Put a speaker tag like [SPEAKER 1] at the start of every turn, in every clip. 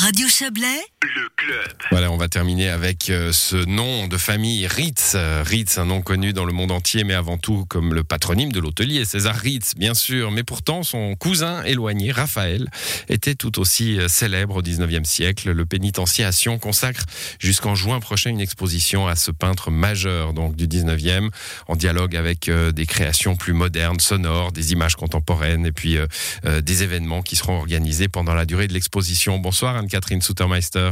[SPEAKER 1] Radio Chablais,
[SPEAKER 2] Voilà, on va terminer avec euh, ce nom de famille Ritz. Euh, Ritz, un nom connu dans le monde entier, mais avant tout comme le patronyme de l'hôtelier, César Ritz, bien sûr. Mais pourtant, son cousin éloigné, Raphaël, était tout aussi euh, célèbre au 19e siècle. Le pénitencier à Sion consacre jusqu'en juin prochain une exposition à ce peintre majeur donc du 19e, en dialogue avec des créations plus modernes, sonores, des images contemporaines et puis des événements qui seront organisés pendant la durée de l'exposition. Bonsoir Anne-Catherine Soutermeister.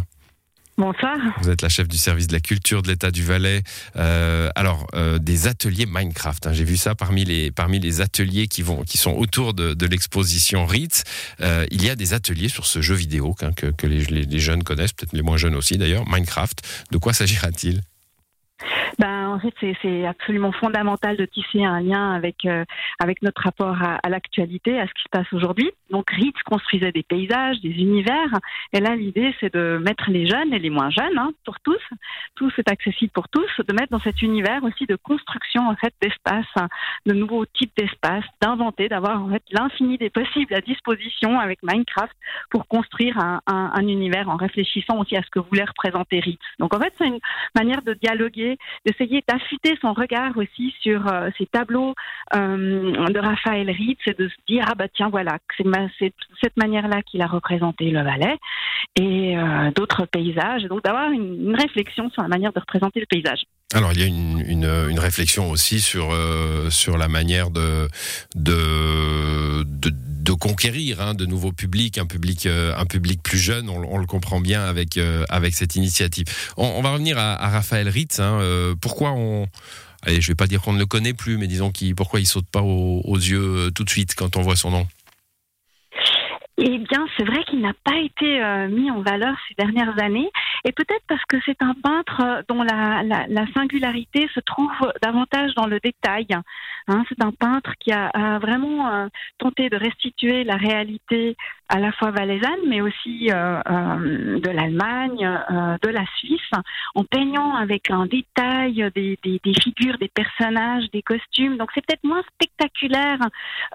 [SPEAKER 3] Bonsoir.
[SPEAKER 2] Vous êtes la chef du service de la culture de l'État du Valais. Euh, alors, euh, des ateliers Minecraft. Hein, J'ai vu ça parmi les parmi les ateliers qui vont qui sont autour de, l'exposition Ritz. Euh, il y a des ateliers sur ce jeu vidéo que, que les, jeunes connaissent, peut-être les moins jeunes aussi d'ailleurs. Minecraft. De quoi s'agira-t-il?
[SPEAKER 3] En fait, c'est absolument fondamental de tisser un lien avec, euh, notre rapport à, l'actualité, à ce qui se passe aujourd'hui. Donc, Ritz construisait des paysages, des univers. Et là, l'idée, c'est de mettre les jeunes et les moins jeunes, hein, pour tous, tous est accessible pour tous, de mettre dans cet univers aussi de construction, en fait, d'espace, de nouveaux types d'espace, d'inventer, d'avoir, en fait, l'infini des possibles à disposition avec Minecraft pour construire un, un univers en réfléchissant aussi à ce que voulait représenter Ritz. Donc, en fait, c'est une manière de dialoguer d'essayer d'affûter son regard aussi sur euh, ces tableaux euh, de Raphaël Ritz et de se dire ah bah tiens voilà c'est de cette manière-là qu'il a représenté le Valais et euh, d'autres paysages donc d'avoir une, réflexion sur la manière de représenter le paysage.
[SPEAKER 2] Alors il y a une, une, une réflexion aussi sur sur la manière de de conquérir hein, de nouveaux publics, un public, euh, un public plus jeune. On, le comprend bien avec euh, avec cette initiative. On, va revenir à, Raphaël Ritz. Hein, euh, pourquoi on Allez, je vais pas dire qu'on ne le connaît plus, mais disons qui, pourquoi il saute pas aux, yeux tout de suite quand on voit son nom?
[SPEAKER 3] Eh bien, c'est vrai qu'il n'a pas été mis en valeur ces dernières années, et peut-être parce que c'est un peintre dont la, la, singularité se trouve davantage dans le détail. Hein, c'est un peintre qui a, vraiment euh, tenté de restituer la réalité à la fois valaisanne, mais aussi euh, euh, de l'Allemagne, de la Suisse, en peignant avec un détail des, figures, des personnages, des costumes. Donc c'est peut-être moins spectaculaire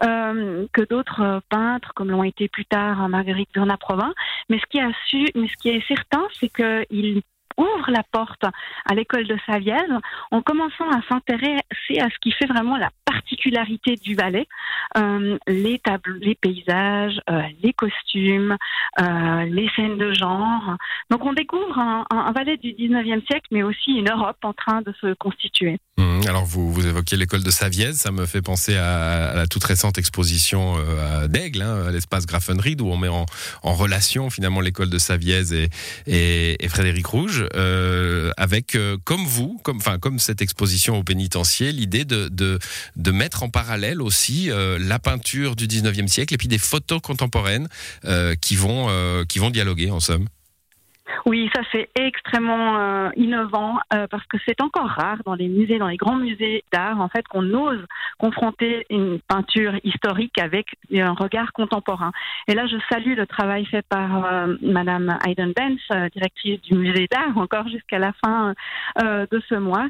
[SPEAKER 3] que d'autres peintres, comme l'ont été plus tard Marguerite Bernat-Provin. Mais ce qui a su, mais ce qui est certain, c'est qu'il ouvre la porte à l'école de Savièse en commençant à s'intéresser à ce qui fait vraiment la particularité du Valais, euh, les tableaux, les paysages, euh, les costumes, euh, les scènes de genre. Donc on découvre un, un, du 19e siècle, mais aussi une Europe en train de se constituer.
[SPEAKER 2] Mmh, alors vous, vous évoquez l'école de Savièse, ça me fait penser à, la toute récente exposition d'Aigle, hein, à l'espace Grafenried, où on met en, relation finalement l'école de Savièse et, Frédéric Rouge. Euh, avec, euh, comme vous, comme, comme cette exposition au pénitencier, l'idée de, mettre en parallèle aussi euh, la peinture du 19e siècle et puis des photos contemporaines qui, vont, qui vont dialoguer en somme.
[SPEAKER 3] Oui, ça c'est extrêmement euh, innovant euh, parce que c'est encore rare dans les musées, dans les grands musées d'art, en fait, qu'on ose confronter une peinture historique avec un regard contemporain. Et là, je salue le travail fait par euh, Madame Hayden Benz, directrice du musée d'art, encore jusqu'à la fin de ce mois,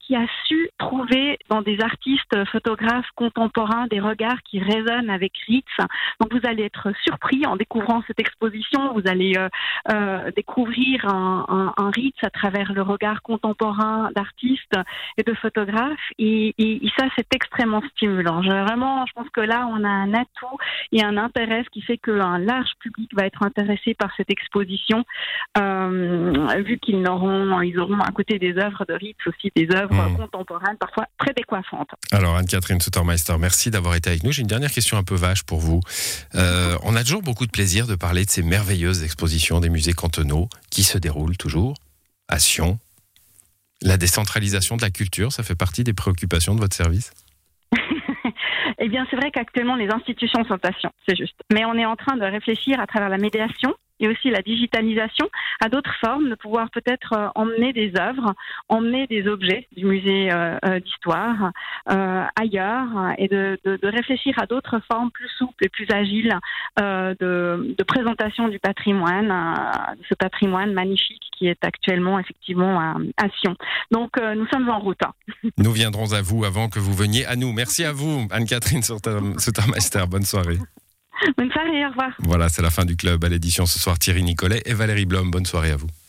[SPEAKER 3] qui a su trouver dans des artistes photographes contemporains des regards qui résonnent avec Ritz. Donc, vous allez être surpris en découvrant cette exposition. Vous allez découvrir un, un, un Ritz à travers le regard contemporain d'artistes et de photographes. Et, et, ça, c'est extrêmement stimulant. Je, vraiment, je pense que là, on a un atout et un intérêt qui fait qu'un large public va être intéressé par cette exposition, euh, vu qu'ils auront, ils auront à côté des œuvres de Ritz aussi des œuvres mmh. contemporaines, parfois très décoiffantes.
[SPEAKER 2] Alors, Anne-Catherine Suttermeister, merci d'avoir été avec nous. J'ai une dernière question un peu vache pour vous. Euh, on a toujours beaucoup de plaisir de parler de ces merveilleuses expositions des musées cantonaux qui se déroule toujours à Sion. La décentralisation de la culture, ça fait partie des préoccupations de votre service?
[SPEAKER 3] Eh bien, c'est vrai qu'actuellement, les institutions sont à Sion, c'est juste. Mais on est en train de réfléchir à travers la médiation et aussi la digitalisation à d'autres formes, de pouvoir peut-être euh, emmener des œuvres, emmener des objets du musée euh, euh, d'histoire ailleurs et de, réfléchir à d'autres formes plus souples et plus agiles de, présentation du patrimoine, de ce patrimoine magnifique qui est actuellement effectivement à, Sion. Donc nous sommes en route.
[SPEAKER 2] Nous viendrons à vous avant que vous veniez à nous. Merci à vous, Anne-Catherine Sautermeister. Bonne soirée.
[SPEAKER 3] Bonne soirée, au revoir.
[SPEAKER 2] Voilà, c'est la fin du club à l'édition ce soir. Thierry Nicolet et Valérie Blom, bonne soirée à vous.